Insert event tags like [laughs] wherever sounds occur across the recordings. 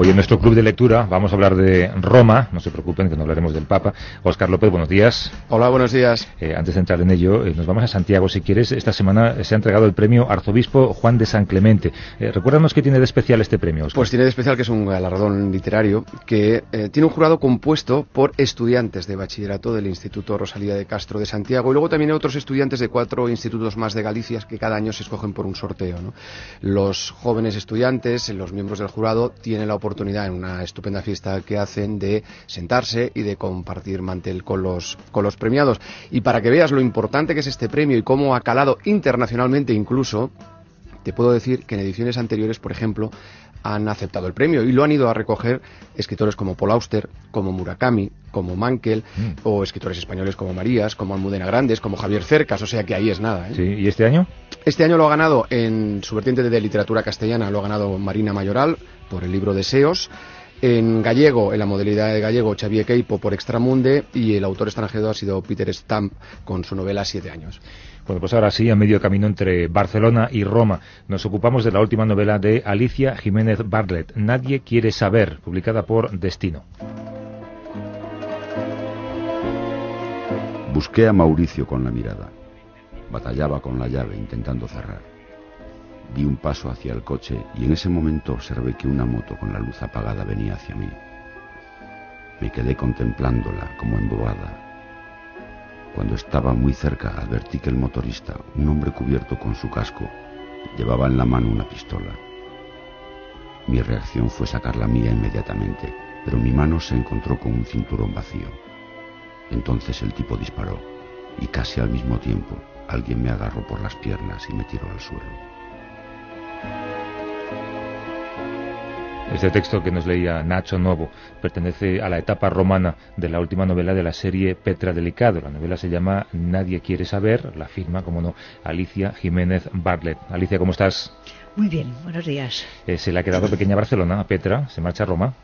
Hoy en nuestro club de lectura vamos a hablar de Roma, no se preocupen que no hablaremos del Papa. Oscar López, buenos días. Hola, buenos días. Eh, antes de entrar en ello, eh, nos vamos a Santiago si quieres. Esta semana se ha entregado el premio Arzobispo Juan de San Clemente. Eh, recuérdanos qué tiene de especial este premio. Oscar. Pues tiene de especial que es un galardón literario que eh, tiene un jurado compuesto por estudiantes de bachillerato del Instituto Rosalía de Castro de Santiago y luego también hay otros estudiantes de cuatro institutos más de Galicia que cada año se escogen por un sorteo. ¿no? Los jóvenes estudiantes, los miembros del jurado, tienen la oportunidad en una estupenda fiesta que hacen de sentarse y de compartir mantel con los, con los premiados. Y para que veas lo importante que es este premio y cómo ha calado internacionalmente incluso, te puedo decir que en ediciones anteriores, por ejemplo, han aceptado el premio y lo han ido a recoger escritores como Paul Auster, como Murakami, como Mankel, mm. o escritores españoles como Marías, como Almudena Grandes, como Javier Cercas, o sea que ahí es nada. ¿eh? Sí, ¿y este año? Este año lo ha ganado en su vertiente de literatura castellana, lo ha ganado Marina Mayoral por el libro Deseos. En gallego, en la modalidad de gallego, Xavier Queipo por Extramunde y el autor extranjero ha sido Peter Stamp con su novela Siete años. Bueno, pues ahora sí, a medio camino entre Barcelona y Roma, nos ocupamos de la última novela de Alicia Jiménez Bartlett, Nadie quiere saber, publicada por Destino. Busqué a Mauricio con la mirada. Batallaba con la llave intentando cerrar. Di un paso hacia el coche y en ese momento observé que una moto con la luz apagada venía hacia mí. Me quedé contemplándola como embobada. Cuando estaba muy cerca advertí que el motorista, un hombre cubierto con su casco, llevaba en la mano una pistola. Mi reacción fue sacar la mía inmediatamente, pero mi mano se encontró con un cinturón vacío. Entonces el tipo disparó y casi al mismo tiempo alguien me agarró por las piernas y me tiró al suelo. Este texto que nos leía Nacho Novo pertenece a la etapa romana de la última novela de la serie Petra Delicado. La novela se llama Nadie quiere saber, la firma, como no, Alicia Jiménez Bartlett. Alicia, ¿cómo estás? Muy bien, buenos días. Eh, se le ha quedado pequeña Barcelona a Petra, se marcha a Roma.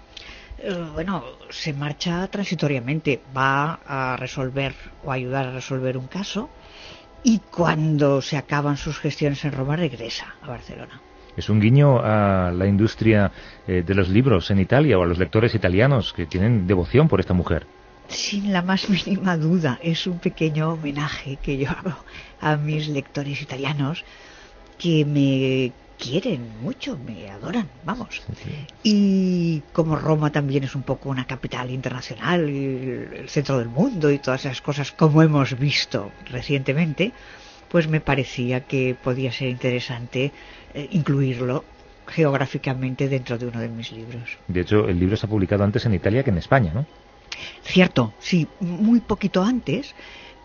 Eh, bueno, se marcha transitoriamente, va a resolver o ayudar a resolver un caso y cuando se acaban sus gestiones en Roma regresa a Barcelona. Es un guiño a la industria eh, de los libros en Italia o a los lectores italianos que tienen devoción por esta mujer. Sin la más mínima duda, es un pequeño homenaje que yo hago a mis lectores italianos que me quieren mucho, me adoran, vamos. Y como Roma también es un poco una capital internacional, el centro del mundo y todas esas cosas como hemos visto recientemente, pues me parecía que podía ser interesante eh, incluirlo geográficamente dentro de uno de mis libros. De hecho, el libro se ha publicado antes en Italia que en España, ¿no? Cierto, sí, muy poquito antes,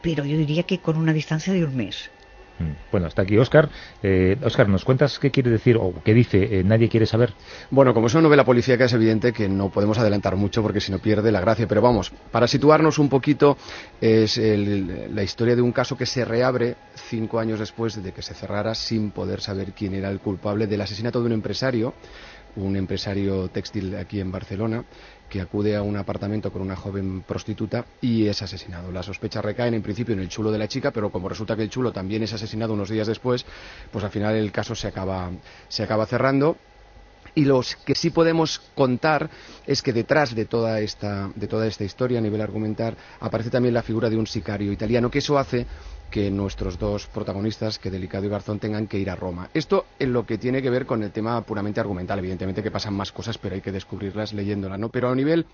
pero yo diría que con una distancia de un mes. Mm. Bueno, está aquí Oscar. Eh, Oscar, ¿nos cuentas qué quiere decir o qué dice eh, Nadie quiere saber? Bueno, como es una novela policíaca es evidente que no podemos adelantar mucho porque si no pierde la gracia, pero vamos, para situarnos un poquito, es la historia de un caso que se reabre cinco años después de que se cerrara sin poder saber quién era el culpable del asesinato de un empresario un empresario textil aquí en Barcelona que acude a un apartamento con una joven prostituta y es asesinado. Las sospechas recaen en principio en el chulo de la chica, pero como resulta que el chulo también es asesinado unos días después, pues al final el caso se acaba, se acaba cerrando y lo que sí podemos contar es que detrás de toda esta de toda esta historia a nivel argumental aparece también la figura de un sicario italiano que eso hace que nuestros dos protagonistas, que Delicado y Garzón, tengan que ir a Roma. Esto en lo que tiene que ver con el tema puramente argumental, evidentemente que pasan más cosas, pero hay que descubrirlas leyéndola, ¿no? Pero a nivel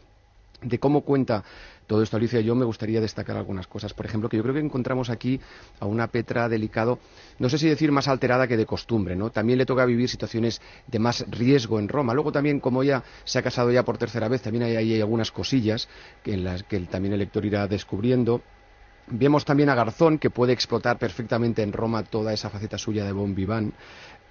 de cómo cuenta todo esto Alicia, yo me gustaría destacar algunas cosas. Por ejemplo, que yo creo que encontramos aquí a una Petra delicado, no sé si decir más alterada que de costumbre, ¿no? También le toca vivir situaciones de más riesgo en Roma. Luego también, como ella se ha casado ya por tercera vez, también hay, hay algunas cosillas que en las que también el lector irá descubriendo. Vemos también a Garzón, que puede explotar perfectamente en Roma toda esa faceta suya de bon vivant.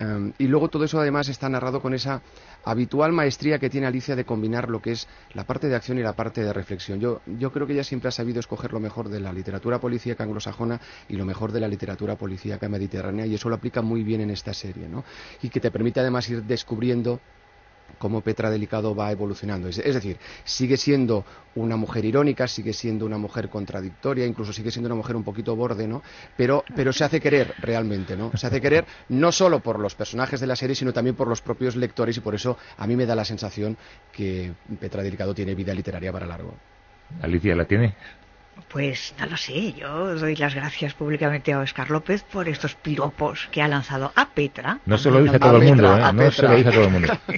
Em, y luego todo eso además está narrado con esa habitual maestría que tiene Alicia de combinar lo que es la parte de acción y la parte de reflexión. Yo, yo creo que ella siempre ha sabido escoger lo mejor de la literatura policíaca anglosajona y lo mejor de la literatura policíaca mediterránea y eso lo aplica muy bien en esta serie, ¿no? Y que te permite además ir descubriendo cómo Petra Delicado va evolucionando. Es, decir, sigue siendo una mujer irónica, sigue siendo una mujer contradictoria, incluso sigue siendo una mujer un poquito borde, ¿no? Pero, pero se hace querer realmente, ¿no? Se hace querer no solo por los personajes de la serie, sino también por los propios lectores y por eso a mí me da la sensación que Petra Delicado tiene vida literaria para largo. Alicia, ¿la tiene? Pues no lo sé, yo doy las gracias públicamente a Oscar López por estos piropos que ha lanzado a Petra. No se lo dice a todo el mundo, ¿eh? No se lo dice a todo el mundo. [laughs]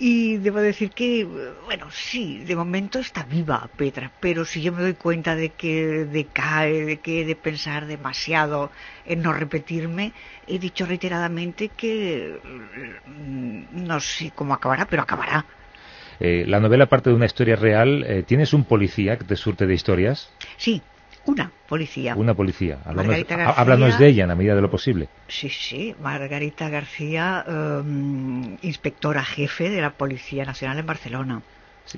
Y debo decir que, bueno, sí, de momento está viva Petra, pero si yo me doy cuenta de que decae, de que he de pensar demasiado en no repetirme, he dicho reiteradamente que mm, no sé cómo acabará, pero acabará. Eh, la novela parte de una historia real. Eh, ¿Tienes un policía que te surte de historias? Sí, una policía. Una policía. Háblanos, de ella en la medida de lo posible. Sí, sí. Margarita García, em, inspectora jefe de la Policía Nacional en Barcelona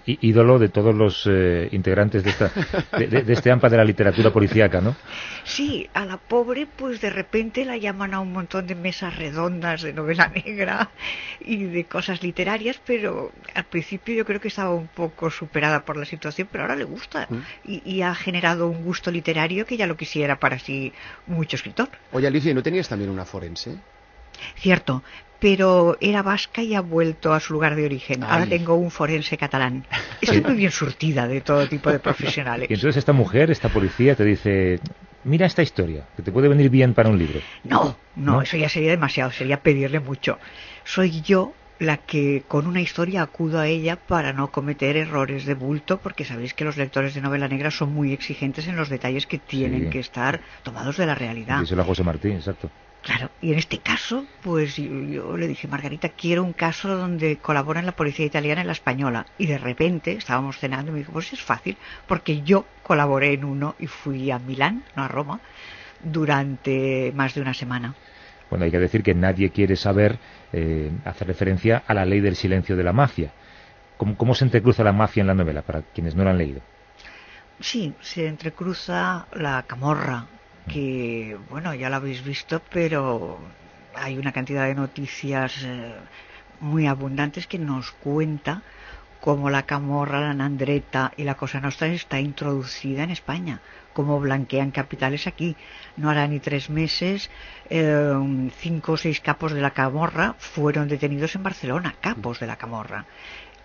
ídolo de todos los eh, integrantes de, esta, de, este AMPA de la literatura policíaca, ¿no? Sí, a la pobre pues de repente la llaman a un montón de mesas redondas de novela negra y de cosas literarias, pero al principio yo creo que estaba un poco superada por la situación, pero ahora le gusta mm. y, y, ha generado un gusto literario que ya lo quisiera para sí mucho escritor. Oye Alicia, ¿no tenías también una forense? Cierto, pero era vasca y ha vuelto a su lugar de origen. Ahora tengo un forense catalán. [laughs] Estoy muy bien surtida de todo tipo de profesionales. Y entonces esta mujer, esta policía, te dice, mira esta historia, que te puede venir bien para un libro. No, no, eso ya sería demasiado, sería pedirle mucho. Soy yo la que con una historia acudo a ella para no cometer errores de bulto, porque sabéis que los lectores de novela negra son muy exigentes en los detalles que tienen que estar tomados de la realidad. Díselo a José Martín, exacto. Claro, y en este caso, pues yo, le dije, Margarita, quiero un caso donde colaboren la policía italiana y la española. Y de repente estábamos cenando y me dijo, pues es fácil, porque yo colaboré en uno y fui a Milán, no a Roma, durante más de una semana. Bueno, hay que decir que nadie quiere saber, eh, hacer referencia a la ley del silencio de la mafia. ¿Cómo, ¿Cómo se entrecruza la mafia en la novela, para quienes no la han leído? Sí, se entrecruza la camorra, que, bueno, ya lo habéis visto, pero hay una cantidad de noticias eh, muy abundantes que nos cuenta cómo la camorra, la nandreta y la cosa nostra está introducida en España, cómo blanquean capitales aquí. No hará ni tres meses, eh, cinco o seis capos de la camorra fueron detenidos en Barcelona, capos de la camorra.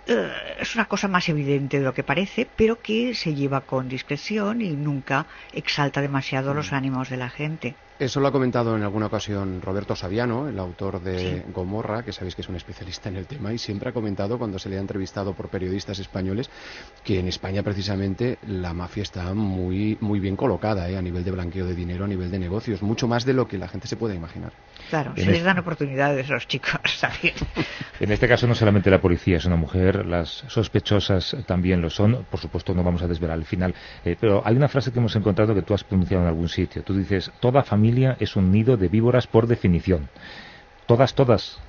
Eh, es una cosa más evidente de lo que parece, pero que se lleva con discreción y nunca exalta demasiado los mm. ánimos de la gente. Eso lo ha comentado en alguna ocasión Roberto Saviano, el autor de Gomorra, que sabéis que es un especialista en el tema, y siempre ha comentado cuando se le ha entrevistado por periodistas españoles que en España precisamente la mafia está muy, muy bien colocada ¿eh? a nivel de blanqueo de dinero, a nivel de negocios, mucho más de lo que la gente se puede imaginar. Claro, se les dan oportunidades a los chicos [laughs] también. En este caso no solamente la policía es una mujer, las sospechosas también lo son, por supuesto no vamos a desvelar el final, eh, pero hay una frase que hemos encontrado que tú has pronunciado en algún sitio. Tú dices, toda familia familia es un nido de víboras por definición. Todas, todas.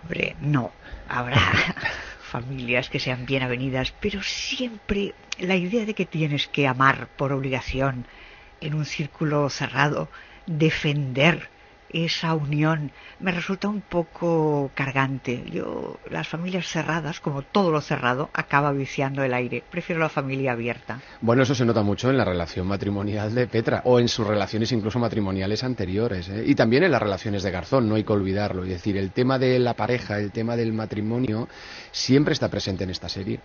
Hombre, no. Habrá [laughs] familias que sean bien avenidas, pero siempre la idea de que tienes que amar por obligación en un círculo cerrado, defender esa unión me resulta un poco cargante. Yo, las familias cerradas, como todo lo cerrado, acaba viciando el aire. Prefiero la familia abierta. Bueno, eso se nota mucho en la relación matrimonial de Petra, o en sus relaciones incluso matrimoniales anteriores, ¿eh? y también en las relaciones de Garzón, no hay que olvidarlo. Es decir, el tema de la pareja, el tema del matrimonio, siempre está presente en esta serie.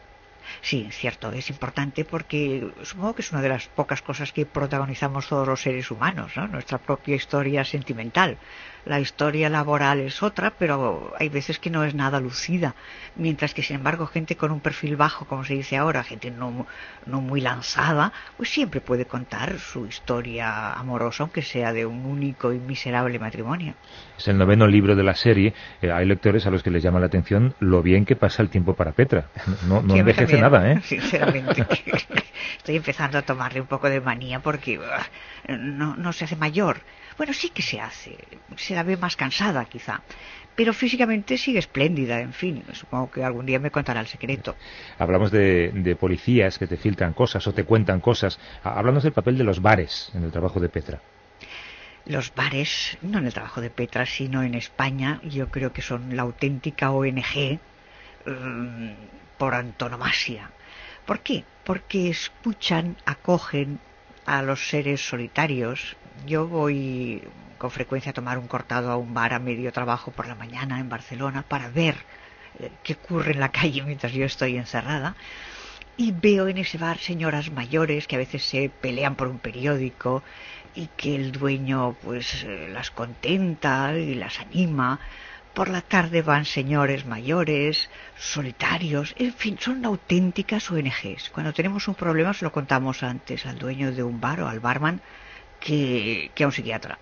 Sí, cierto, es importante porque supongo que es una de las pocas cosas que protagonizamos todos los seres humanos, ¿no? Nuestra propia historia sentimental la historia laboral es otra, pero hay veces que no es nada lucida, mientras que sin embargo gente con un perfil bajo, como se dice ahora, gente no, no muy lanzada, pues siempre puede contar su historia amorosa, aunque sea de un único y miserable matrimonio. Es el noveno libro de la serie, eh, hay lectores a los que les llama la atención lo bien que pasa el tiempo para Petra, no, no [laughs] envejece nada, ¿eh? [laughs] Sinceramente, [laughs] estoy empezando a tomarle un poco de manía porque no, no se hace mayor. Bueno, sí que se hace, se la ve más cansada quizá, pero físicamente sigue espléndida, en fin, supongo que algún día me contará el secreto. Hablamos de, policías que te filtran cosas o te cuentan cosas, hablamos del papel de los bares en el trabajo de Petra. Los bares, no en el trabajo de Petra, sino en España, yo creo que son la auténtica ONG mm, por antonomasia. ¿Por qué? Porque escuchan, acogen a los seres solitarios. Yo voy con frecuencia a tomar un cortado a un bar a medio trabajo por la mañana en Barcelona para ver eh, qué ocurre en la calle mientras yo estoy encerrada. Y veo en ese bar señoras mayores que a veces se pelean por un periódico y que el dueño pues eh, las contenta y las anima. Por la tarde van señores mayores, solitarios, en fin, son auténticas ONGs. Cuando tenemos un problema se lo contamos antes al dueño de un bar o al barman que, que a un psiquiatra.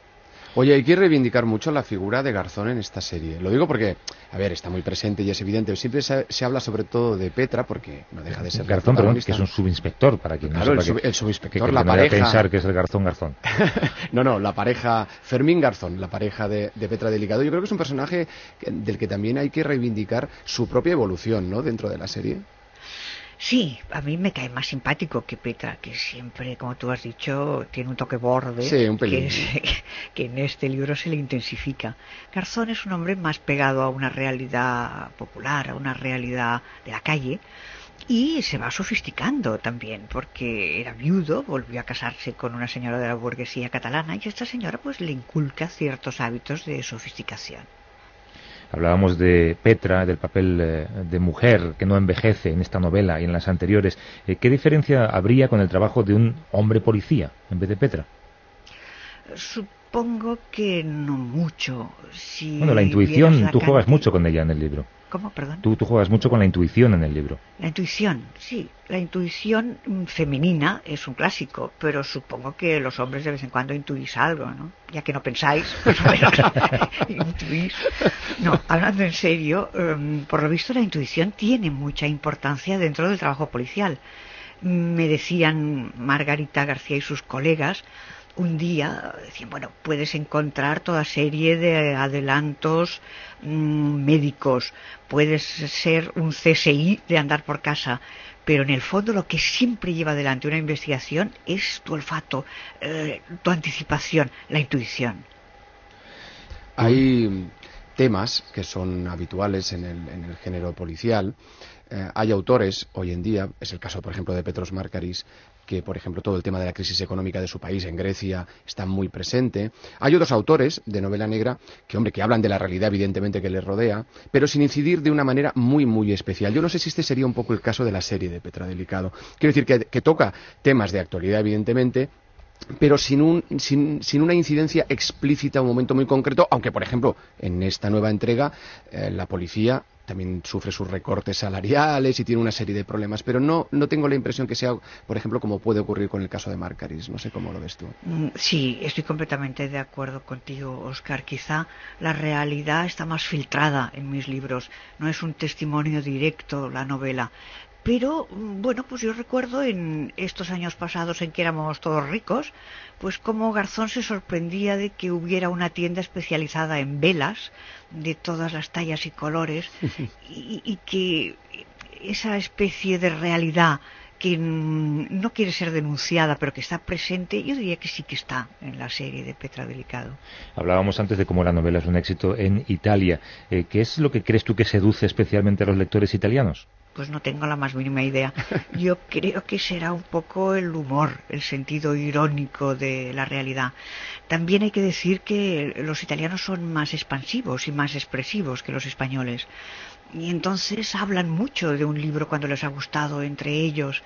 Oye, hay que reivindicar mucho la figura de Garzón en esta serie. Lo digo porque, a ver, está muy presente y es evidente. Siempre se, habla sobre todo de Petra porque no deja de ser Garzón, perdón, que es un subinspector para quien claro, no sepa el, el subinspector, que, la pareja. pensar que es el Garzón Garzón. [laughs] no, no, la pareja Fermín Garzón, la pareja de, de, Petra Delicado. Yo creo que es un personaje del que también hay que reivindicar su propia evolución, ¿no? Dentro de la serie. Sí, a mí me cae más simpático que Petra, que siempre, como tú has dicho, tiene un toque borde, que, [laughs] que, en este libro se le intensifica. Garzón es un hombre más pegado a una realidad popular, a una realidad de la calle, y se va sofisticando también, porque era viudo, volvió a casarse con una señora de la burguesía catalana, y esta señora pues le inculca ciertos hábitos de sofisticación. Hablábamos de Petra, del papel eh, de mujer que no envejece en esta novela y en las anteriores. Eh, ¿Qué diferencia habría con el trabajo de un hombre policía en vez de Petra? Supongo que no mucho. Si bueno, la intuición, tú juegas mucho con ella en el libro. ¿Cómo? Perdón. Tú, tú, juegas mucho con la intuición en el libro. La intuición, sí. La intuición femenina es un clásico, pero supongo que los hombres de vez en cuando intuís algo, ¿no? Ya que no pensáis, [laughs] pues [laughs] intuís. No, hablando en serio, um, por lo visto la intuición tiene mucha importancia dentro del trabajo policial. Me decían Margarita García y sus colegas un día bueno, puedes encontrar toda serie de adelantos mmm, médicos, puedes ser un CSI de andar por casa, pero en el fondo lo que siempre lleva adelante una investigación es tu olfato, eh, tu anticipación, la intuición. Hay temas que son habituales en el, en el género policial. Eh, hay autores hoy en día, es el caso por ejemplo de Petros Markaris, que, por ejemplo, todo el tema de la crisis económica de su país en Grecia está muy presente. Hay otros autores de novela negra que, hombre, que hablan de la realidad, evidentemente, que les rodea, pero sin incidir de una manera muy, muy especial. Yo no sé si este sería un poco el caso de la serie de Petra Delicado. Quiero decir que, toca temas de actualidad, evidentemente, pero sin, un, sin, sin, una incidencia explícita a un momento muy concreto, aunque, por ejemplo, en esta nueva entrega, eh, la policía también sufre sus recortes salariales y tiene una serie de problemas, pero no, no tengo la impresión que sea, por ejemplo, como puede ocurrir con el caso de Marcaris. No sé cómo lo ves tú. Mm, sí, estoy completamente de acuerdo contigo, Oscar. Quizá la realidad está más filtrada en mis libros. No es un testimonio directo la novela. Pero, mm, bueno, pues yo recuerdo en estos años pasados en que éramos todos ricos, pues como Garzón se sorprendía de que hubiera una tienda especializada en velas de todas las tallas y colores [laughs] y, y que esa especie de realidad que no quiere ser denunciada, pero que está presente, yo diría que sí que está en la serie de Petra Delicado. Hablábamos antes de cómo la novela es un éxito en Italia. Eh, ¿Qué es lo que crees tú que seduce especialmente a los lectores italianos? Pues no tengo la más mínima idea. [laughs] Yo creo que será un poco el humor, el sentido irónico de la realidad. También hay que decir que los italianos son más expansivos y más expresivos que los españoles. Y entonces hablan mucho de un libro cuando les ha gustado entre ellos.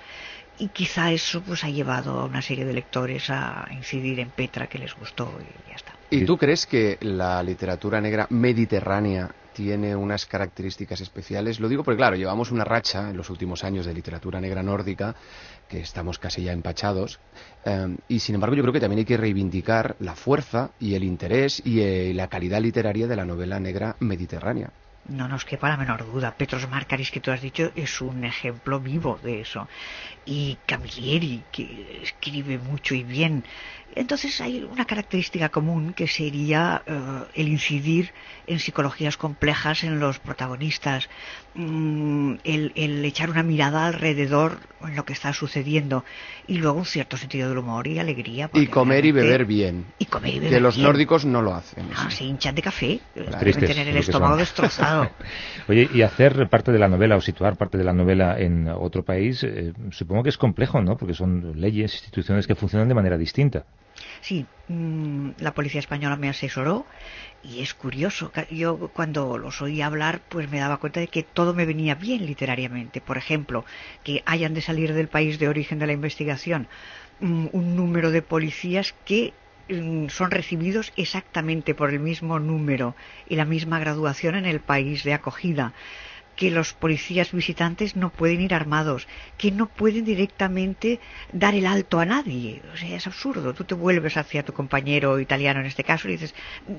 Y quizá eso pues ha llevado a una serie de lectores a incidir en Petra que les gustó y ya está. ¿Y tú crees que la literatura negra mediterránea tiene unas características especiales. Lo digo porque, claro, llevamos una racha en los últimos años de literatura negra nórdica, que estamos casi ya empachados, eh, y sin embargo yo creo que también hay que reivindicar la fuerza y el interés y eh, la calidad literaria de la novela negra mediterránea. No nos quepa la menor duda. Petros Marcaris, que tú has dicho, es un ejemplo vivo de eso. Y Camilleri, que escribe mucho y bien. Entonces hay una característica común que sería uh, el incidir en psicologías complejas en los protagonistas, mm, el, el, echar una mirada alrededor en lo que está sucediendo y luego un cierto sentido del humor y alegría. Y comer y beber bien. Y comer y beber Que los bien. nórdicos no lo hacen. Ah, se hinchan de café, Los deben tristes, tener el estómago destrozado. [laughs] Oye, y hacer parte de la novela o situar parte de la novela en otro país, eh, supongo que es complejo, ¿no? Porque son leyes, instituciones que funcionan de manera distinta. Sí, mm, la policía española me asesoró y es curioso. Yo cuando los oí hablar, pues me daba cuenta de que todo me venía bien literariamente. Por ejemplo, que hayan de salir del país de origen de la investigación mm, un número de policías que mm, son recibidos exactamente por el mismo número y la misma graduación en el país de acogida que los policías visitantes no pueden ir armados, que no pueden directamente dar el alto a nadie. O sea, es absurdo. Tú te vuelves hacia tu compañero italiano en este caso y dices,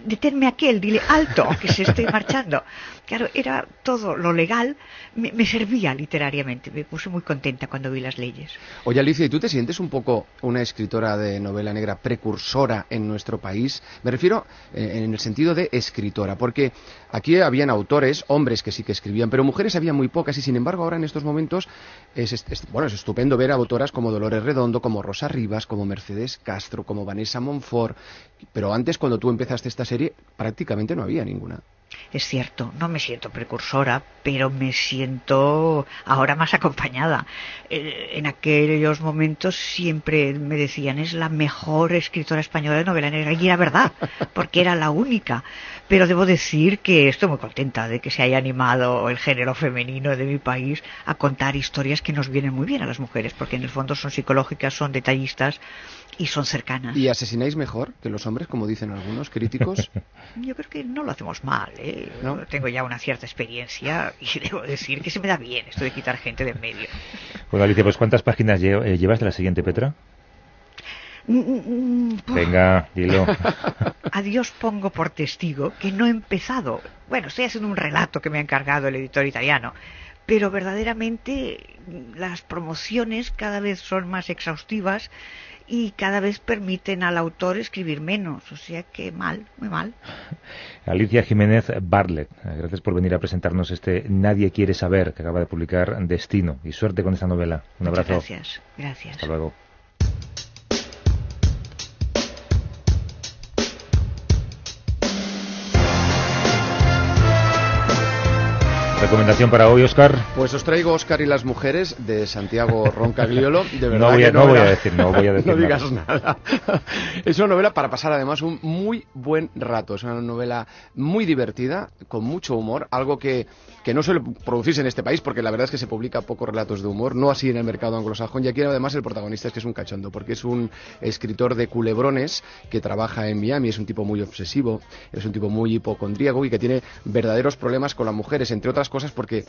deténme aquel, dile alto, que se esté marchando. Claro, era todo lo legal, me, me, servía literariamente. Me puse muy contenta cuando vi las leyes. Oye, Alicia, ¿y tú te sientes un poco una escritora de novela negra precursora en nuestro país? Me refiero eh, en el sentido de escritora, porque aquí habían autores, hombres que sí que escribían, pero mujeres había muy pocas y sin embargo ahora en estos momentos es, bueno, es estupendo ver a autoras como Dolores Redondo, como Rosa Rivas, como Mercedes Castro, como Vanessa Monfort, pero antes cuando tú empezaste esta serie prácticamente no había ninguna. Es cierto, no me siento precursora, pero me siento ahora más acompañada. Eh, en aquellos momentos siempre me decían es la mejor escritora española de novela negra y era verdad, porque era la única. Pero debo decir que estoy muy contenta de que se haya animado el género femenino de mi país a contar historias que nos vienen muy bien a las mujeres, porque en el fondo son psicológicas, son detallistas y son cercanas. ¿Y asesináis mejor que los hombres, como dicen algunos críticos? [laughs] Yo creo que no lo hacemos mal. ¿eh? ¿No? Tengo ya una cierta experiencia y [laughs] debo decir que se me da bien esto de quitar gente de en medio. Bueno, Alicia, pues ¿cuántas páginas eh, llevas de la siguiente Petra? Mm, mm, mm, Venga, dilo. [laughs] A Dios pongo por testigo que no he empezado. Bueno, estoy haciendo un relato que me ha encargado el editor italiano pero verdaderamente las promociones cada vez son más exhaustivas y cada vez permiten al autor escribir menos, o sea que mal, muy mal. [laughs] Alicia Jiménez Bartlett, gracias por venir a presentarnos este Nadie quiere saber que acaba de publicar Destino y suerte con esta novela. Un abrazo. gracias, gracias. Hasta luego. ¿Recomendación para hoy, Oscar? Pues os traigo Oscar y las mujeres de Santiago Roncagliolo. De verdad no voy a, no voy a decir, no voy a [laughs] decir. no digas nada. [laughs] es una novela para pasar además un muy buen rato. Es una novela muy divertida, con mucho humor, algo que, que no suele producirse en este país, porque la verdad es que se publica pocos relatos de humor, no así en el mercado anglosajón. Y aquí además el protagonista es que es un cachondo, porque es un escritor de culebrones que trabaja en Miami, es un tipo muy obsesivo, es un tipo muy hipocondríaco y que tiene verdaderos problemas con las mujeres, entre otras cosas porque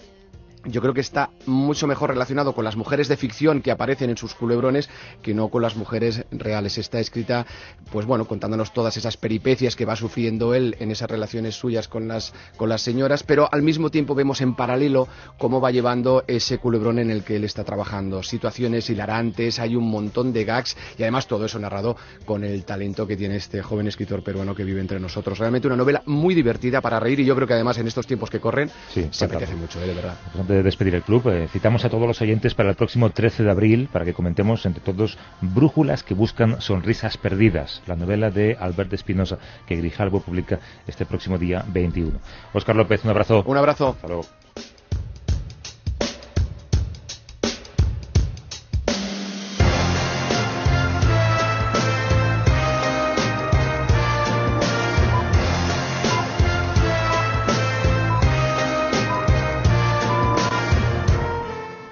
yo creo que está mucho mejor relacionado con las mujeres de ficción que aparecen en sus culebrones que no con las mujeres reales. Está escrita, pues bueno, contándonos todas esas peripecias que va sufriendo él en esas relaciones suyas con las, con las señoras, pero al mismo tiempo vemos en paralelo cómo va llevando ese culebrón en el que él está trabajando. Situaciones hilarantes, hay un montón de gags y además todo eso narrado con el talento que tiene este joven escritor peruano que vive entre nosotros. Realmente una novela muy divertida para reír y yo creo que además en estos tiempos que corren se apetece mucho, ¿eh? de verdad. De despedir el club, eh, citamos a todos los oyentes para el próximo 13 de abril para que comentemos entre todos Brújulas que buscan sonrisas perdidas, la novela de Albert Espinosa que Grijalbo publica este próximo día 21. Óscar López, un abrazo. Un abrazo. Hasta luego.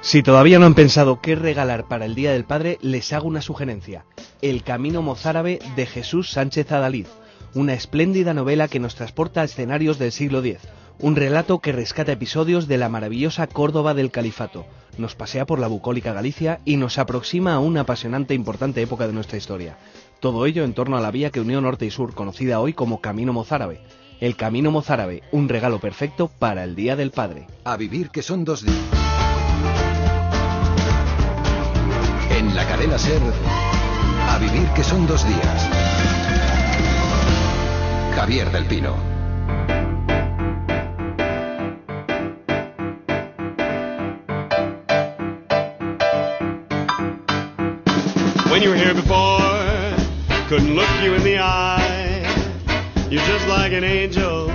Si todavía no han pensado qué regalar para el Día del Padre, les hago una sugerencia. El Camino Mozárabe de Jesús Sánchez Adalid, una espléndida novela que nos transporta a escenarios del siglo X, un relato que rescata episodios de la maravillosa Córdoba del Califato, nos pasea por la bucólica Galicia y nos aproxima a una apasionante e importante época de nuestra historia. Todo ello en torno a la vía que unió norte y sur, conocida hoy como Camino Mozárabe. El Camino Mozárabe, un regalo perfecto para el Día del Padre. A vivir que son dos días. La cadena Ser a vivir que son dos días. Javier del Pino. When you were here before, couldn't look you in the eye. You're just like an angel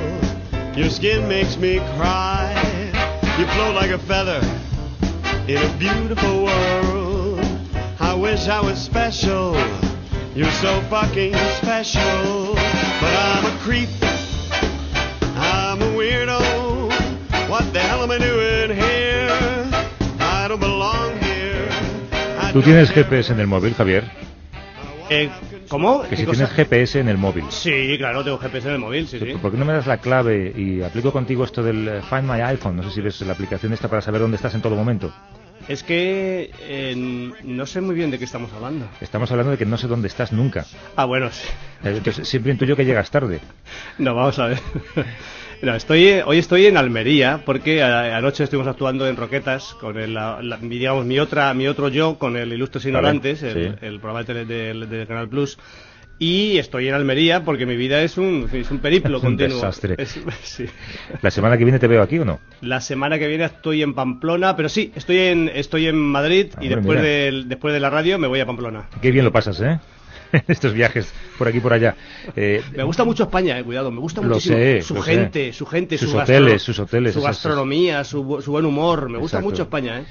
Your skin makes me cry. You float like a feather in a beautiful world. Wish I was special. You're so fucking special. But I'm a creep. I'm a weirdo. What the hell am I doing here? I don't belong here. I ¿Tú tienes GPS en el móvil, Javier? Eh, ¿Cómo? Que ¿Qué si cosa? tienes GPS en el móvil. Sí, claro, tengo GPS en el móvil, sí, sí. ¿Por qué no me das la clave y aplico contigo esto del eh, Find My iPhone? No sé si ves la aplicación esta para saber dónde estás en todo momento. Es que eh, no sé muy bien de qué estamos hablando. Estamos hablando de que no sé dónde estás nunca. Ah, bueno, sí. Entonces, siempre intuyo que llegas tarde. [laughs] No, vamos a ver. [laughs] No, estoy, hoy estoy en Almería porque a- anoche estuvimos actuando en Roquetas con el, la- la- mi, digamos, mi otra, mi otro yo con el Ilustres Ignorantes, Vale, el, sí. el programa de, del- del Canal Plus. Y estoy en Almería porque mi vida es un, es un periplo Es un continuo. desastre. Es- [laughs] sí. ¿La semana que viene te veo aquí o no? La semana que viene estoy en Pamplona, pero sí, estoy en, estoy en Madrid y Hombre, después, del, después de la radio me voy a Pamplona. Qué bien lo pasas, ¿eh? [laughs] Estos viajes por aquí y por allá. Eh, Me gusta mucho España, eh, cuidado, me gusta Lo muchísimo sé, su lo sé. gente, su gente, Sus su hoteles, gastro- sus hoteles, su gastronomía, su, bu- su buen humor, me gusta Exacto. mucho España, ¿eh?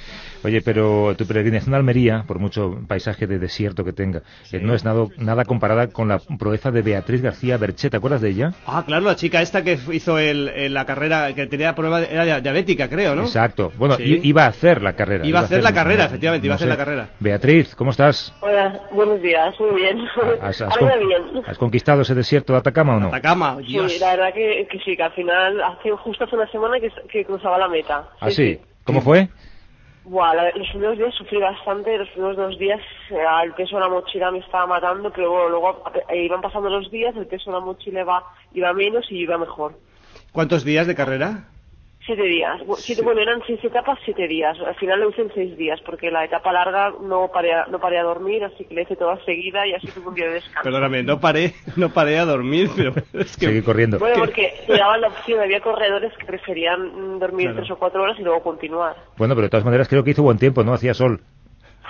Oye, pero tu peregrinación a Almería, por mucho paisaje de desierto que tenga, eh, no es nada, nada comparada con la proeza de Beatriz García Berché. ¿Te acuerdas de ella? Ah, claro, la chica esta que hizo el, el- la carrera, que tenía problemas, de- era dia- diabética, creo, ¿no? Exacto. Bueno, Sí. iba a hacer la carrera. Iba a hacer la carrera, efectivamente, iba a hacer sé. la carrera. Beatriz, ¿cómo estás? Hola, buenos días, muy bien. [laughs] ¿Has, has con- bien. has conquistado ese desierto de Atacama o no? Atacama, Sí, Dios. la verdad que, que sí, que al final, hace justo hace una semana que, que cruzaba la meta. ¿Ah, sí? ¿Cómo fue? Buah, la- los primeros días sufrí bastante, los primeros dos días eh, el peso de la mochila me estaba matando, pero bueno, luego eh, iban pasando los días, el peso de la mochila iba, iba menos y iba mejor. ¿Cuántos días de carrera? Siete días. Siete, bueno, eran seis etapas, siete días. Al final lo hice en seis días, porque la etapa larga no paré, a- no paré a dormir, así que la hice toda seguida y así tuve un día de descanso. Perdóname, no paré, [laughs] no paré a dormir, pero es que... Seguí corriendo. Bueno, porque te daban la opción, había corredores que preferían dormir Claro. tres o cuatro horas y luego continuar. Bueno, pero de todas maneras creo que hizo buen tiempo, ¿no? Hacía sol.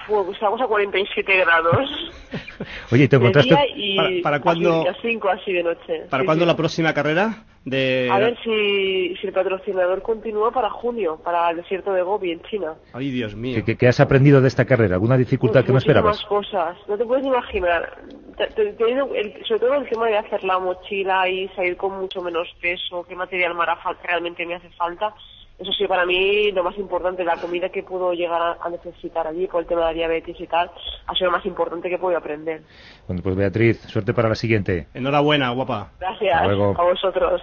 Fue, estamos a 47 grados [laughs] Oye, ¿y te encontraste? y ¿Para- para cuándo- a 5 así de noche. ¿Para Sí, cuándo sí. la próxima carrera? De... A ver si, si el patrocinador continúa para junio, para el desierto de Gobi en China. Ay, Dios mío. ¿Qué, qué- qué has aprendido de esta carrera? ¿Alguna dificultad que no esperabas? Cosas, no te puedes imaginar. Te- te- te digo, el- sobre todo el tema de hacer la mochila y salir con mucho menos peso, qué material me hará fal- realmente me hace falta. Eso sí, para mí lo más importante, la comida que puedo llegar a, necesitar allí por el tema de la diabetes y tal, ha sido lo más importante que puedo aprender. Bueno, pues Beatriz, suerte para la siguiente. Enhorabuena, guapa. Gracias Hasta luego. a vosotros.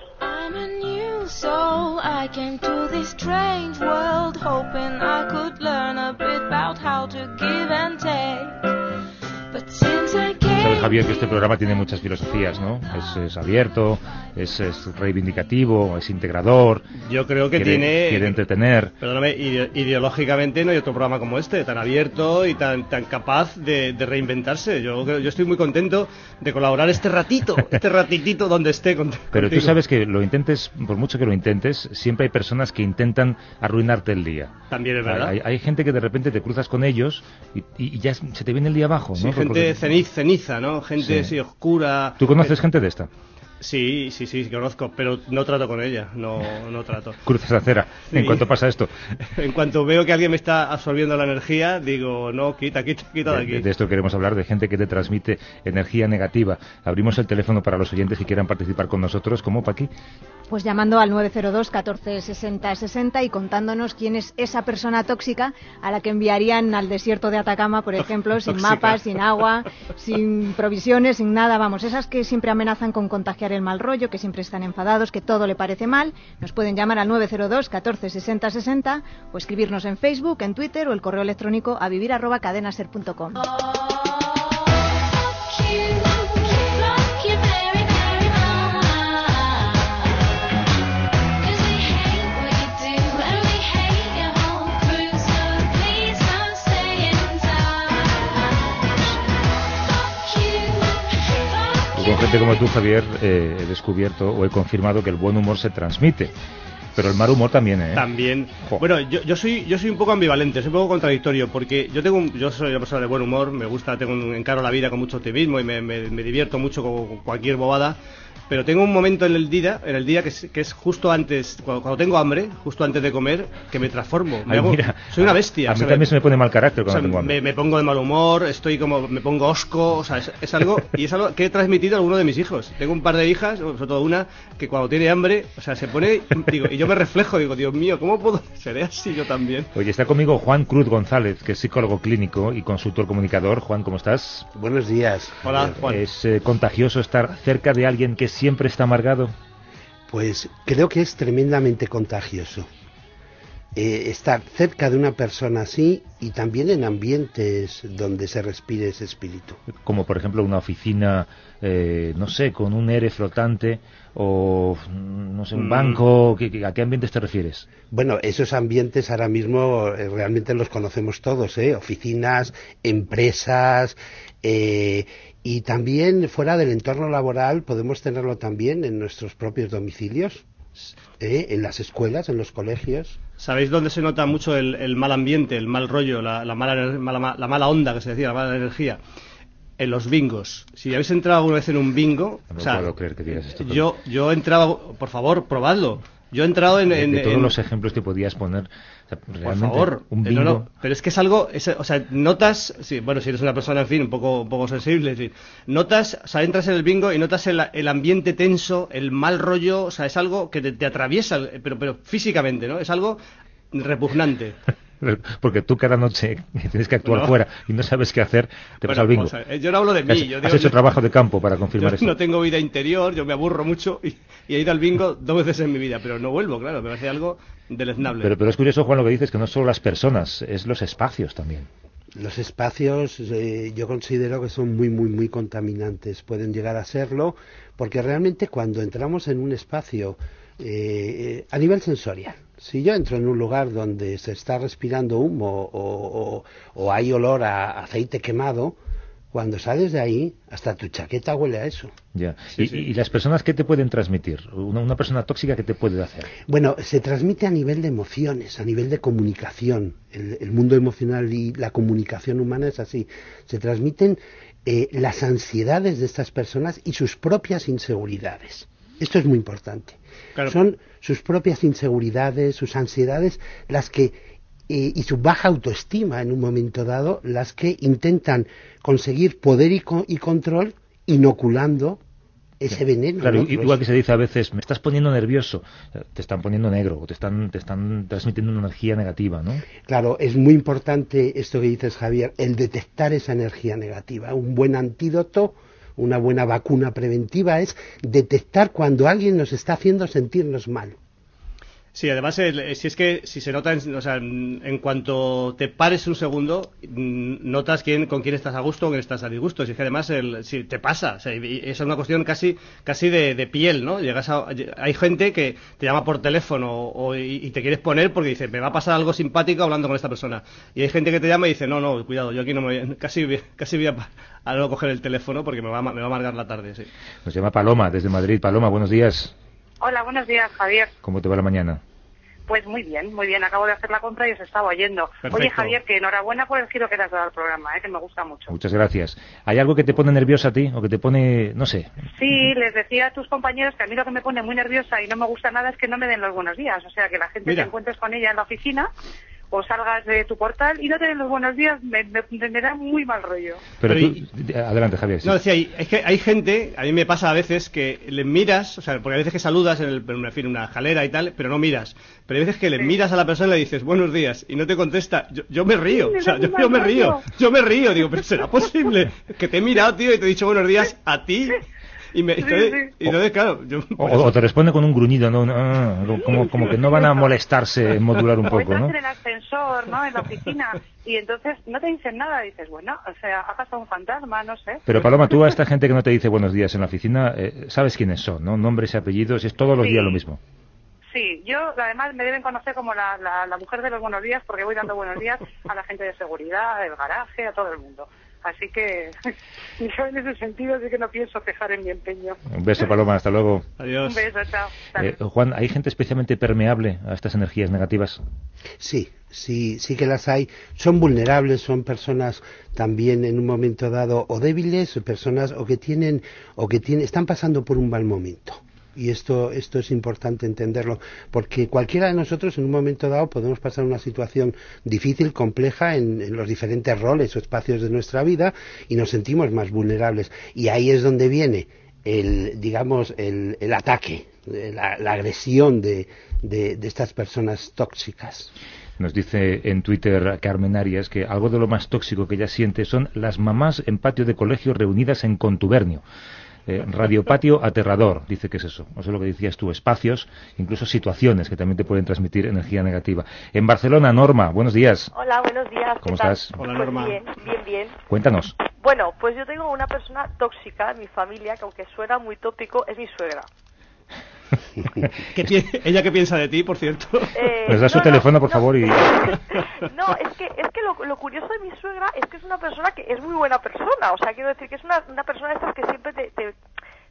Sabes, Javier, que este programa tiene muchas filosofías, ¿no? Es, es abierto, es, es reivindicativo, es integrador, Yo creo que quiere, tiene... quiere entretener. Perdóname, ide- ideológicamente no hay otro programa como este, tan abierto y tan, tan capaz de, de reinventarse. Yo, yo estoy muy contento de colaborar este ratito, [laughs] este ratitito donde esté con, Pero tú sabes que lo intentes, por mucho que lo intentes, siempre hay personas que intentan arruinarte el día. También es verdad. Hay, hay gente que de repente te cruzas con ellos y, ya se te viene el día abajo, Sí, ¿no? gente Porque- ceniz, ceniza, ¿no? Gente Sí. así oscura. ¿Tú conoces gente de esta? Sí, sí, sí, conozco, pero no trato con ella, no, no trato. [laughs] Cruzas acera. En Sí. cuanto pasa esto, [laughs] En cuanto veo que alguien me está absorbiendo la energía, digo, no, quita, quita, quita de de, aquí. de esto queremos hablar, de gente que te transmite energía negativa. Abrimos el teléfono para los oyentes que quieran participar con nosotros, como Paqui. Pues llamando al 902 14 60 60 y contándonos quién es esa persona tóxica a la que enviarían al desierto de Atacama, por ejemplo, [laughs] sin mapas, sin agua, sin provisiones, sin nada. Vamos, esas que siempre amenazan con contagiar el mal rollo, que siempre están enfadados, que todo le parece mal. Nos pueden llamar al 902 14 60 60 o escribirnos en Facebook, en Twitter o el correo electrónico a vivir arroba cadenaser.com. con gente como tú, Javier, eh, he descubierto o he confirmado que el buen humor se transmite. Pero el mal humor también, ¿eh? También. Jo. Bueno, yo, yo soy yo soy un poco ambivalente, soy un poco contradictorio, porque yo tengo un- yo soy una persona de buen humor, me gusta, tengo un encaro la vida con mucho optimismo y me, me- me divierto mucho con cualquier bobada. Pero tengo un momento en el día, en el día que es, que es justo antes, cuando, cuando tengo hambre, justo antes de comer, que me transformo. Me Ay, hago- mira, soy una bestia. A mí o sea, también se me pone mal carácter o cuando sea, tengo hambre. me, me pongo de mal humor, estoy como, me pongo osco, o sea, es, es algo, y es algo que he transmitido a alguno de mis hijos. Tengo un par de hijas, sobre todo una, que cuando tiene hambre, o sea, se pone, digo, y yo me reflejo, digo, Dios mío, ¿cómo puedo [laughs] ser así yo también? Oye, está conmigo Juan Cruz González, que es psicólogo clínico y consultor comunicador. Juan, ¿cómo estás? Buenos días. Hola, Juan. ¿Es eh, contagioso estar cerca de alguien que siempre está amargado? Pues creo que es tremendamente contagioso. Eh, estar cerca de una persona así y también en ambientes donde se respire ese espíritu. Como por ejemplo una oficina, eh, no sé, con un ERE flotante o, no sé, un Mm. banco. ¿qué- qué- ¿A qué ambientes te refieres? Bueno, esos ambientes ahora mismo eh, realmente los conocemos todos, ¿eh? Oficinas, empresas, eh, y también fuera del entorno laboral podemos tenerlo también en nuestros propios domicilios, ¿eh? en las escuelas, en los colegios. ¿Sabéis dónde se nota mucho el, el mal ambiente, el mal rollo, la, la mala, la mala onda que se decía, la mala energía? En los bingos. Si habéis entrado alguna vez en un bingo, No o sea, puedo creer que digas esto. pero- yo, yo he entrado, por favor, probadlo. Yo he entrado en... de, en- de todos en- los ejemplos que podías poner, o sea, por favor, un eh, bingo. no, no, pero es que es algo, es- o sea, notas, sí, bueno, si eres una persona, en fin, un poco, un poco sensible, es decir, notas, o sea, entras en el bingo y notas el, el ambiente tenso, el mal rollo, o sea, es algo que te, te atraviesa, pero, pero físicamente, ¿no? Es algo repugnante. [laughs] [laughs] Porque tú cada noche [laughs] tienes que actuar No. fuera y no sabes qué hacer, te vas Bueno, al bingo. eh, yo no hablo de mí, Has, yo has digo- hecho yo- trabajo de [laughs] campo para confirmar Yo eso. no tengo vida interior, yo me aburro mucho y, y he ido al bingo dos veces en mi vida, pero no vuelvo, claro, me parece algo deleznable. Pero, pero es curioso, Juan, lo que dices, que no solo las personas, es los espacios también. Los espacios eh, yo considero que son muy, muy, muy contaminantes. Pueden llegar a serlo porque realmente cuando entramos en un espacio eh, a nivel sensorial, si yo entro en un lugar donde se está respirando humo o, o- o hay olor a aceite quemado, cuando sales de ahí, hasta tu chaqueta huele a eso. Ya. Sí, y, sí. y las personas, ¿qué te pueden transmitir? Una, una persona tóxica, ¿qué te puede hacer? Bueno, se transmite a nivel de emociones, a nivel de comunicación. El, el mundo emocional y la comunicación humana es así. Se transmiten eh, las ansiedades de estas personas y sus propias inseguridades. Esto es muy importante. Claro. Son sus propias inseguridades, sus ansiedades, las que eh, y su baja autoestima en un momento dado, las que intentan conseguir poder y, co- y control inoculando ese veneno. Claro, igual que se dice a veces, me estás poniendo nervioso, te están poniendo negro, o te están, te están transmitiendo una energía negativa, ¿no? Claro, es muy importante esto que dices, Javier, el detectar esa energía negativa. Un buen antídoto, una buena vacuna preventiva es detectar cuando alguien nos está haciendo sentirnos mal. Sí, además, el- si es que si se nota, en, o sea, en, cuanto te pares un segundo, mm, notas quién, con quién estás a gusto o quién estás a disgusto. Si es que además el, si te pasa, o sea, y es una cuestión casi casi de, piel, ¿no? Llegas a- hay gente que te llama por teléfono o, y, te quieres poner porque dice, me va a pasar algo simpático hablando con esta persona. Y hay gente que te llama y dice, no, no, cuidado, yo aquí no me voy, [laughs] casi, casi voy a, a no coger el teléfono porque me va, a me va a amargar la tarde, sí. Nos llama Paloma desde Madrid. Paloma, buenos días. Hola, buenos días, Javier. ¿Cómo te va la mañana? Pues muy bien, muy bien. Acabo de hacer la compra y os estaba oyendo. Perfecto. Oye, Javier, que enhorabuena por el giro que le has dado al programa, ¿eh? que me gusta mucho. Muchas gracias. ¿Hay algo que te pone nerviosa a ti o que te pone, no sé? Sí, les decía a tus compañeros que a mí lo que me pone muy nerviosa y no me gusta nada es que no me den los buenos días. O sea, que la gente Mira. te encuentres con ella en la oficina o salgas de tu portal y no te den los buenos días, me, me- me da muy mal rollo. Pero, tú, adelante, Javier. sí. No, decía, hay- es que hay gente, a mí me pasa a veces que le miras, o sea, porque a veces que saludas en, el, en fin, una jalera y tal, pero no miras. Pero hay veces que le miras a la persona y le dices buenos días y no te contesta. Yo, yo me río, Me o sea, yo, yo me río, yo me río. Digo, pero ¿será posible que te he mirado, tío, y te he dicho buenos días a ti? Y, me, y entonces, y entonces, claro, yo... O, o te responde con un gruñido, ¿no? Ah, como, como que no van a molestarse en modular un O poco, ¿no? en el ascensor, ¿no? En la oficina y entonces no te dicen nada. Dices, bueno, o sea, ha pasado un fantasma, no sé. Pero Paloma, tú a esta gente que no te dice buenos días en la oficina, eh, sabes quiénes son, ¿no? Nombres y apellidos, es todos los Sí. días lo mismo. Sí, yo además me deben conocer como la, la, la mujer de los buenos días porque voy dando buenos días a la gente de seguridad, del garaje, a todo el mundo. Así que [laughs] yo en ese sentido sí que no pienso cejar en mi empeño. Un beso, Paloma, hasta luego. Un beso, chao. Hasta Eh, Juan, ¿hay gente especialmente permeable a estas energías negativas? Sí, sí, sí que las hay. Son vulnerables, son personas también en un momento dado o débiles, o personas o que tienen o que tienen, están pasando por un mal momento. Y esto, esto es importante entenderlo, porque cualquiera de nosotros en un momento dado podemos pasar una situación difícil, compleja en, en los diferentes roles o espacios de nuestra vida y nos sentimos más vulnerables. Y ahí es donde viene el, digamos, el, el ataque, eh, la, agresión de, de, de estas personas tóxicas. Nos dice en Twitter Carmen Arias que algo de lo más tóxico que ella siente son las mamás en patio de colegio reunidas en contubernio. Eh, radiopatio aterrador, dice que es eso. O sea, lo que decías tú, espacios, incluso situaciones que también te pueden transmitir energía negativa. En Barcelona, Norma, buenos días. Hola, buenos días. ¿Cómo ¿qué tal? estás? Pues Bien, bien, bien. Cuéntanos. Bueno, pues yo tengo una persona tóxica en mi familia que aunque suena muy tópico, es mi suegra. [laughs] ¿Qué pi- ¿Ella qué piensa de ti, por cierto? Eh, Nos da su no, no, teléfono, por favor, y... [laughs] No, es que, es que lo, lo curioso de mi suegra es que es una persona que es muy buena persona. O sea, quiero decir que es una, una persona de estas que siempre te, te-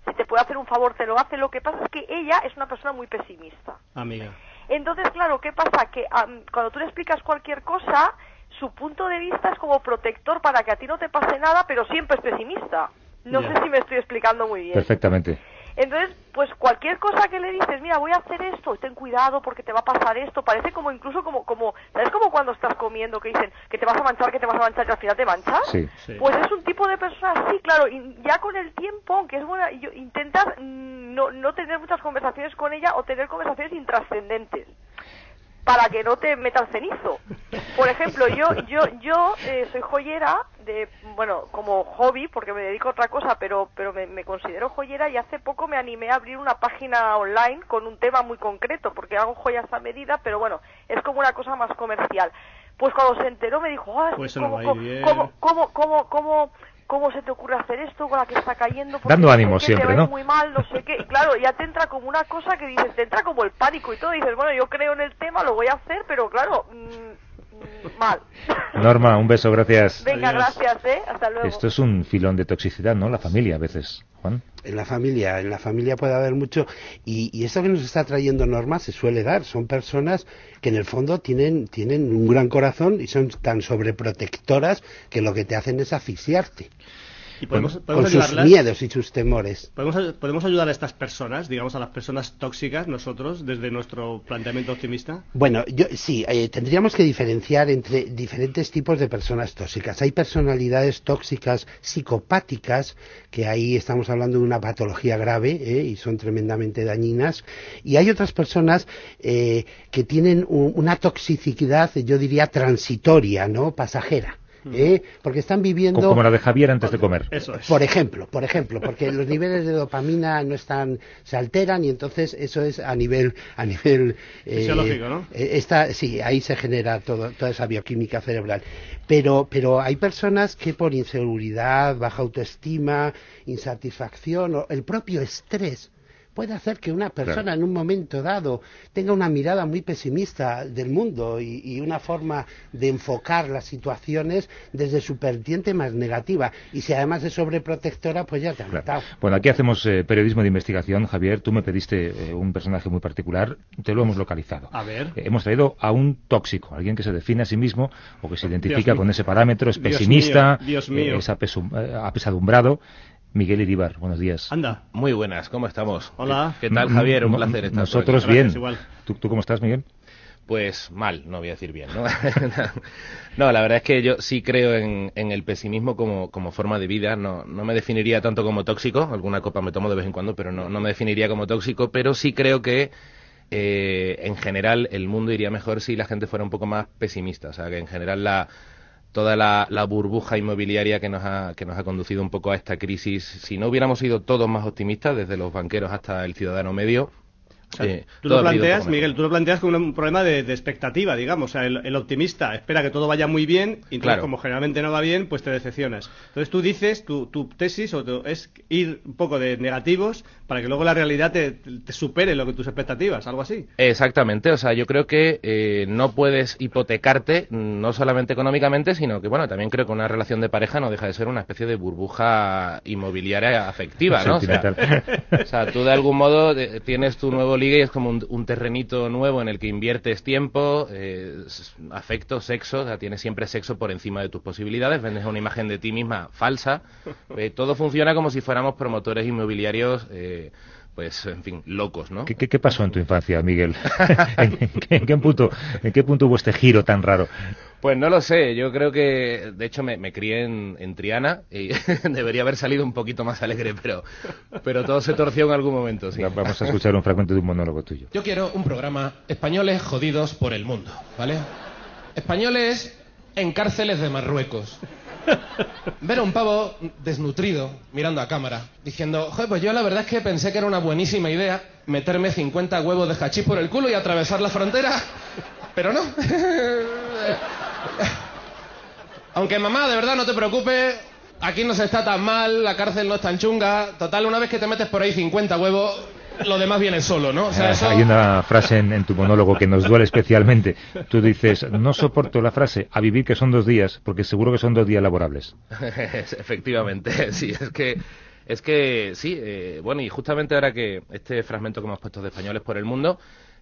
si te puede hacer un favor, te lo hace. Lo que pasa es que ella es una persona muy pesimista. Amiga. Entonces, claro, ¿qué pasa? Que am, cuando tú le explicas cualquier cosa, su punto de vista es como protector para que a ti no te pase nada, pero siempre es pesimista. No Ya. sé si me estoy explicando muy bien. Perfectamente. Entonces, pues cualquier cosa que le dices, mira, voy a hacer esto, ten cuidado porque te va a pasar esto, parece como incluso como, como, ¿sabes? Como cuando estás comiendo que dicen que te vas a manchar, que te vas a manchar y al final te manchas. Sí. Pues es un tipo de persona así, claro, y ya con el tiempo, aunque es buena, yo, intentas mm, no, no tener muchas conversaciones con ella o tener conversaciones intrascendentes para que no te metas cenizo. Por ejemplo, yo yo yo eh, soy joyera de bueno como hobby porque me dedico a otra cosa, pero pero me, me considero joyera y hace poco me animé a abrir una página online con un tema muy concreto porque hago joyas a medida, pero bueno es como una cosa más comercial. Pues cuando se enteró me dijo, ah, Pues eso no ¿cómo, cómo, cómo, cómo, cómo, cómo, se te ocurre hacer esto con la que está cayendo? Porque Dando ánimo siempre, te ¿no? muy mal, no sé qué. Y claro, ya te entra como una cosa que dices, te entra como el pánico y todo. Y dices, bueno, yo creo en el tema, lo voy a hacer, pero claro, mm, mm, mal. Norma, un beso, gracias. Venga, gracias, ¿eh? Hasta luego. Esto es un filón de toxicidad, ¿no? La familia a veces, Juan. En la familia, en la familia puede haber mucho y, y esto que nos está trayendo Norma se suele dar. Son personas que en el fondo tienen, tienen un gran corazón y son tan sobreprotectoras que lo que te hacen es asfixiarte. Y podemos, con podemos sus ayudarlas. miedos y sus temores. ¿Podemos, podemos ayudar a estas personas, digamos a las personas tóxicas, nosotros, desde nuestro planteamiento optimista? Bueno, yo sí, eh, tendríamos que diferenciar entre diferentes tipos de personas tóxicas. Hay personalidades tóxicas psicopáticas, que ahí estamos hablando de una patología grave eh, y son tremendamente dañinas. Y hay otras personas eh, que tienen un- una toxicidad, yo diría, transitoria, ¿no? Pasajera. ¿Eh? Porque están viviendo... Co- Como la de Javier antes de comer. Por ejemplo, por ejemplo, porque los niveles de dopamina no están, se alteran y entonces eso es a nivel, a nivel eh, Fisiológico, ¿no? eh, está, sí, ahí se genera todo, toda esa bioquímica cerebral. Pero, pero hay personas que por inseguridad, baja autoestima, insatisfacción o el propio estrés puede hacer que una persona Claro. en un momento dado tenga una mirada muy pesimista del mundo y, y una forma de enfocar las situaciones desde su vertiente más negativa. Y si además es sobreprotectora, pues ya te han matado. Bueno, aquí hacemos eh, periodismo de investigación. Javier, tú me pediste eh, un personaje muy particular. Te lo hemos localizado. A ver. Eh, hemos traído a un tóxico, alguien que se define a sí mismo o que se identifica con ese parámetro, es Dios pesimista, mío, Dios mío. eh, es apesu- eh, apesadumbrado. Miguel Iribar, buenos días. Anda. Muy buenas, ¿cómo estamos? Hola. ¿Qué tal, Javier? Un No- placer estar Nosotros por aquí. bien. ¿Tú, tú cómo estás, Miguel? Pues mal, no voy a decir bien, ¿no? [laughs] no, la verdad es que yo sí creo en, en el pesimismo como, como forma de vida. No, no me definiría tanto como tóxico, alguna copa me tomo de vez en cuando, pero no, no me definiría como tóxico, pero sí creo que eh, en general el mundo iría mejor si la gente fuera un poco más pesimista. O sea, que en general la, toda la, burbuja inmobiliaria que nos, ha, que nos ha conducido un poco a esta crisis, si no hubiéramos sido todos más optimistas, desde los banqueros hasta el ciudadano medio, O sea, Sí, tú lo planteas. Miguel, tú lo planteas como un problema de, de expectativa, digamos. O sea, el, el optimista espera que todo vaya muy bien y entonces, Claro. como generalmente no va bien, pues te decepcionas. Entonces tú dices, tu, tu tesis o tu- es ir un poco de negativos para que luego la realidad te, te supere lo que tus expectativas, algo así. Exactamente, o sea, yo creo que eh, no puedes hipotecarte mm, no solamente económicamente, sino que, bueno, también creo que una relación de pareja no deja de ser una especie de burbuja inmobiliaria afectiva, ¿no? O sea, [laughs] o sea, tú de algún modo de- tienes tu nuevo ligue y es como un, un terrenito nuevo en el que inviertes tiempo, eh, afecto, sexo, o sea, tienes siempre sexo por encima de tus posibilidades, vendes una imagen de ti misma falsa, [laughs] eh, todo funciona como si fuéramos promotores inmobiliarios, eh, pues, en fin, locos, ¿no? ¿Qué, qué, qué pasó en tu infancia, Miguel? [laughs] ¿En, qué, en qué punto, ¿En qué punto hubo este giro tan raro? Pues no lo sé, yo creo que de hecho me, me crié en, en Triana y [laughs] debería haber salido un poquito más alegre, pero, pero todo se torció en algún momento, sí. Vamos a escuchar un fragmento de un monólogo tuyo. Yo quiero un programa Españoles jodidos por el mundo, ¿vale? Españoles en cárceles de Marruecos. Ver a un pavo desnutrido mirando a cámara, diciendo, joder, pues yo la verdad es que pensé que era una buenísima idea meterme 50 huevos de hachís por el culo y atravesar la frontera, pero no. [laughs] Aunque mamá, de verdad, no te preocupes, aquí no se está tan mal, la cárcel no es tan chunga. Total, una vez que te metes por ahí 50 huevos, lo demás viene solo, ¿no? O sea, Ah, eso... Hay una frase en, en tu monólogo que nos duele especialmente. Tú dices, no soporto la frase a vivir que son dos días, porque seguro que son dos días laborables. [laughs] Efectivamente, sí, es que es que sí, eh, bueno, y justamente ahora que este fragmento que hemos puesto de españoles por el mundo,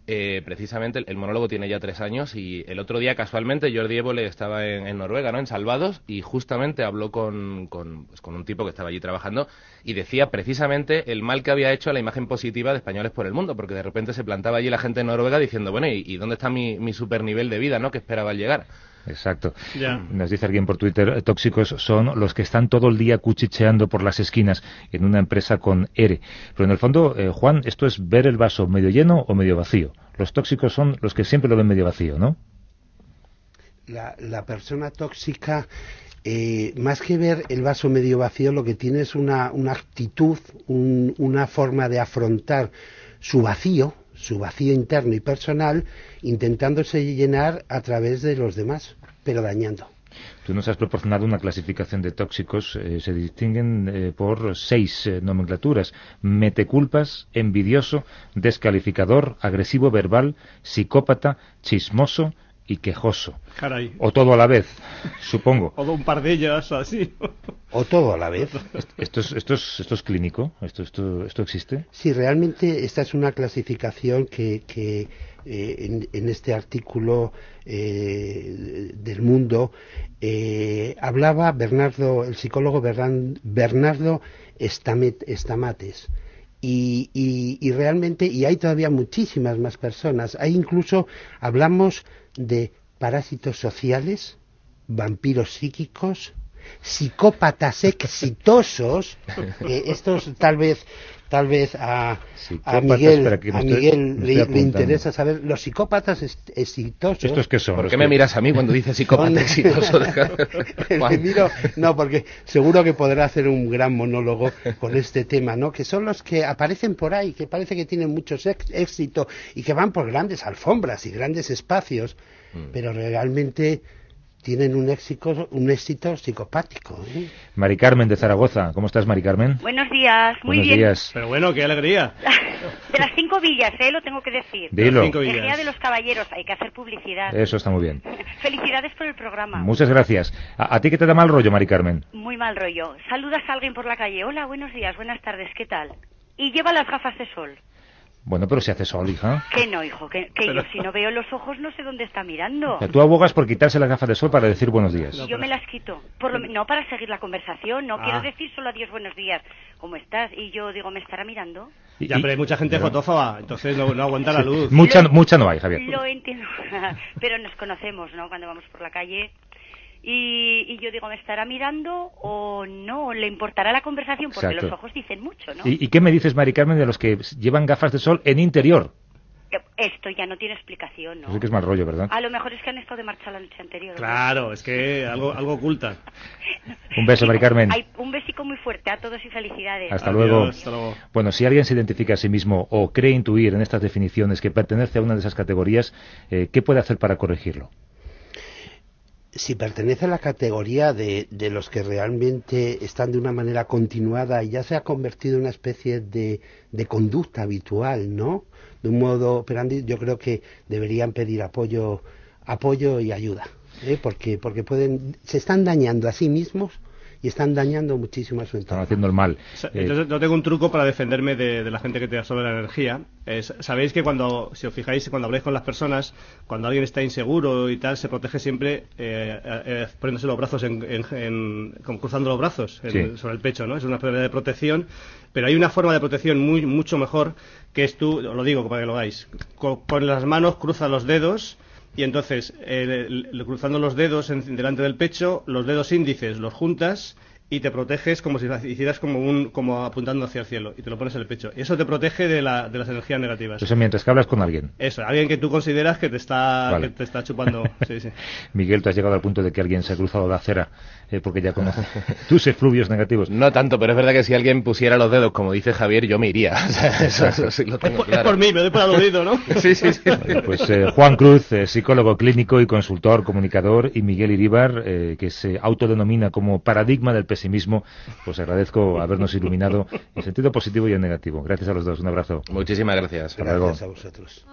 eh, precisamente el, monólogo tiene ya tres años y el otro día casualmente Jordi Évole estaba en, Noruega, ¿no? En Salvados y justamente habló con, con, pues, con un tipo que estaba allí trabajando y decía precisamente el mal que había hecho a la imagen positiva de españoles por el mundo, porque de repente se plantaba allí la gente en Noruega diciendo, bueno, ¿y, y dónde está mi, mi super nivel de vida, ¿no? Que esperaba al llegar. Exacto. Ya. Nos dice alguien por Twitter, tóxicos son los que están todo el día cuchicheando por las esquinas en una empresa con ERE. Pero en el fondo, eh, Juan, esto es ver el vaso medio lleno o medio vacío. Los tóxicos son los que siempre lo ven medio vacío, ¿no? La, la persona tóxica, eh, más que ver el vaso medio vacío, lo que tiene es una, una actitud, un- una forma de afrontar su vacío, su vacío interno y personal, intentándose llenar a través de los demás, pero dañando. Tú nos has proporcionado una clasificación de tóxicos. eh, se distinguen eh, por seis eh, nomenclaturas. Meteculpas, envidioso, descalificador, agresivo verbal, psicópata, chismoso y quejoso. Caray. O todo a la vez, [laughs] supongo. O un par de ellas, así. O todo a la vez. [laughs] ¿Esto es, esto es, esto es clínico? ¿Esto, esto, ¿Esto existe? Sí, realmente esta es una clasificación que, que, eh, en, en este artículo eh, del mundo eh, hablaba Bernardo, el psicólogo Berran- Bernardo Estamet- Estamates. Y, y- y realmente, y hay todavía muchísimas más personas. Hay incluso, hablamos de parásitos sociales, vampiros psíquicos, psicópatas exitosos, que [laughs] estos tal vez tal vez a, Miguel, espera, que me a estoy- Miguel me le, interesa saber los psicópatas exitosos. ¿Estos qué son? ¿Por Los qué me miras a mí cuando dices psicópata Son- exitoso? [laughs] Miro- no, porque seguro que podrá hacer un gran monólogo con este tema, ¿no? Que son los que aparecen por ahí, que parece que tienen mucho éxito y que van por grandes alfombras y grandes espacios, Mm. pero realmente tienen un éxito, un éxito psicopático. ¿eh? Mari Carmen de Zaragoza. ¿Cómo estás, Mari Carmen? Buenos días, muy Buenos bien. días. Pero bueno, qué alegría. [laughs] De las cinco villas, ¿eh? Lo tengo que decir. Dilo. Las villas. Gea de los Caballeros, hay que hacer publicidad. Eso está muy bien. [laughs] Felicidades por el programa. Muchas gracias. ¿A, a ti qué te da mal rollo, Mari Carmen? Muy mal rollo. Saludas a alguien por la calle. Hola, buenos días, buenas tardes, ¿qué tal? Y lleva las gafas de sol. Bueno, pero si hace sol, hija. Que no, hijo, que, que yo si no veo los ojos no sé dónde está mirando. O sea, tú abogas por quitarse las gafas de sol para decir buenos días. Y yo me las quito. Por lo, no para seguir la conversación, no Ah. quiero decir solo adiós, buenos días. ¿Cómo estás? Y yo digo, ¿me estará mirando? Ya, pero hay mucha gente fotófoba, entonces no, no aguanta la luz. Mucha, mucha no hay, Javier. Lo entiendo, [laughs] pero nos conocemos, ¿no? Cuando vamos por la calle. Y, y yo digo, ¿me estará mirando o no? ¿Le importará la conversación? Porque Exacto. los ojos dicen mucho, ¿no? ¿Y, y qué me dices, Mari Carmen, de los que llevan gafas de sol en interior? esto ya no tiene explicación, ¿no? Eso que es mal rollo, ¿verdad? A lo mejor es que han estado de marcha la noche anterior. ¿no? Claro, es que algo, algo oculta. [laughs] Un beso, Mari Carmen. Hay un besico muy fuerte a todos y felicidades. Hasta luego. Bueno, si alguien se identifica a sí mismo o cree intuir en estas definiciones que pertenece a una de esas categorías, eh, ¿qué puede hacer para corregirlo? Si pertenece a la categoría de, de los que realmente están de una manera continuada y ya se ha convertido en una especie de, de conducta habitual, ¿no? De un modo operandi, yo creo que deberían pedir apoyo, apoyo y ayuda, ¿eh? porque, porque pueden, se están dañando a sí mismos y están dañando muchísimo a su entorno. Están haciendo el mal. Eh, Yo, tengo un truco para defenderme de, de la gente que te absorbe la energía. Es- Sabéis que cuando, si os fijáis, cuando habláis con las personas, cuando alguien está inseguro y tal, se protege siempre eh, eh, poniéndose los brazos, en, en- en- como cruzando los brazos en- Sí. sobre el pecho, ¿no? Es una forma de protección, pero hay una forma de protección muy mucho mejor que es tú, os lo digo para que lo hagáis, co- con las manos cruza los dedos y entonces, eh, cruzando los dedos en- delante del pecho, los dedos índices los juntas y te proteges como si hicieras como un como apuntando hacia el cielo y te lo pones en el pecho. Eso te protege de, la- de las energías negativas. Eso mientras que hablas con alguien. Eso, alguien que tú consideras que te está, Vale. que te está chupando. Sí, sí. [laughs] Miguel, tú has llegado al punto de que alguien se ha cruzado la acera eh, porque ya conoce tus efluvios negativos. No tanto, pero es verdad que si alguien pusiera los dedos, como dice Javier, yo me iría. [laughs] O sea, eso, eso sí lo tengo Es claro. por mí, me doy por aludido, ¿no? [laughs] Sí, sí, sí. Vale, Pues eh, Juan Cruz, eh, psicólogo clínico y consultor, comunicador, y Miguel Iríbar, eh, que se autodenomina como paradigma del pesimismo, pues agradezco habernos iluminado en sentido positivo y en negativo. Gracias a los dos, un abrazo. Muchísimas gracias. Hasta luego. Gracias a vosotros.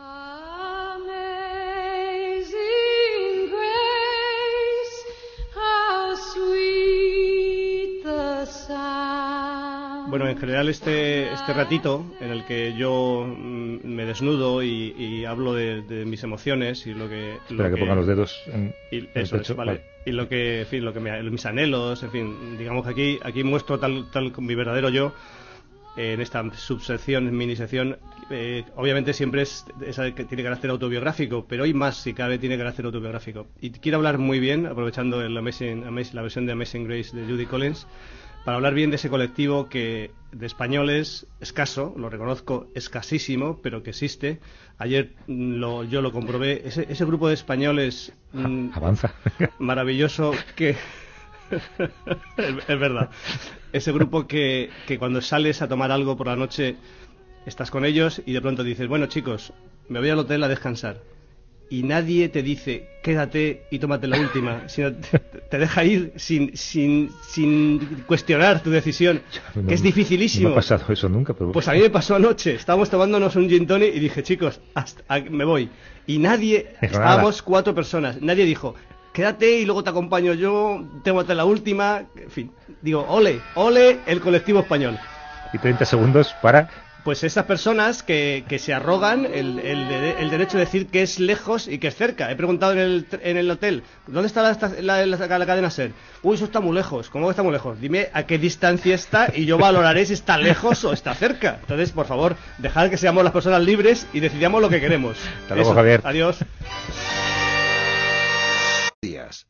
Bueno, en general este, este ratito en el que yo mm, me desnudo y, y hablo de, de mis emociones y lo que... Espera lo que ponga los dedos en y el eso pecho. es, vale. Vale. Y lo que, en fin, lo que me, mis anhelos, en fin, digamos que aquí, aquí muestro tal, tal mi verdadero yo en esta subsección, minisección. Eh, obviamente siempre es, esa que tiene carácter autobiográfico, pero hoy más, si cabe, tiene carácter autobiográfico. Y quiero hablar muy bien, aprovechando el Amazing- Amazing- la versión de Amazing Grace de Judy Collins, para hablar bien de ese colectivo que de españoles escaso, lo reconozco, escasísimo, pero que existe. Ayer mm, lo- yo lo comprobé. Ese, ese grupo de españoles mm, Avanza. [laughs] maravilloso que es, [laughs] es verdad ese grupo que, que cuando sales a tomar algo por la noche estás con ellos y de pronto dices bueno chicos me voy al hotel a descansar y nadie te dice quédate y tómate la última [laughs] sino te, te deja ir sin, sin, sin cuestionar tu decisión No- que es No dificilísimo me ha pasado eso nunca, pero... pues a mí me pasó anoche. Estábamos tomándonos un gin tonic y dije, chicos, hasta, a- me voy. Y nadie, Dijo estábamos cuatro personas, nadie dijo, quédate y luego te acompaño yo, tómate la última. En fin, digo, ole, ole el colectivo español. Y 30 segundos para... Pues esas personas que, que se arrogan el, el de- el derecho de decir que es lejos y que es cerca. He preguntado en el, en el hotel, ¿dónde está la, la- la- la cadena SER? Uy, eso está muy lejos. ¿Cómo que está muy lejos? Dime a qué distancia está y yo valoraré si está lejos o está cerca. Entonces, por favor, dejad que seamos las personas libres y decidamos lo que queremos. Hasta luego, Javier. Adiós. Días.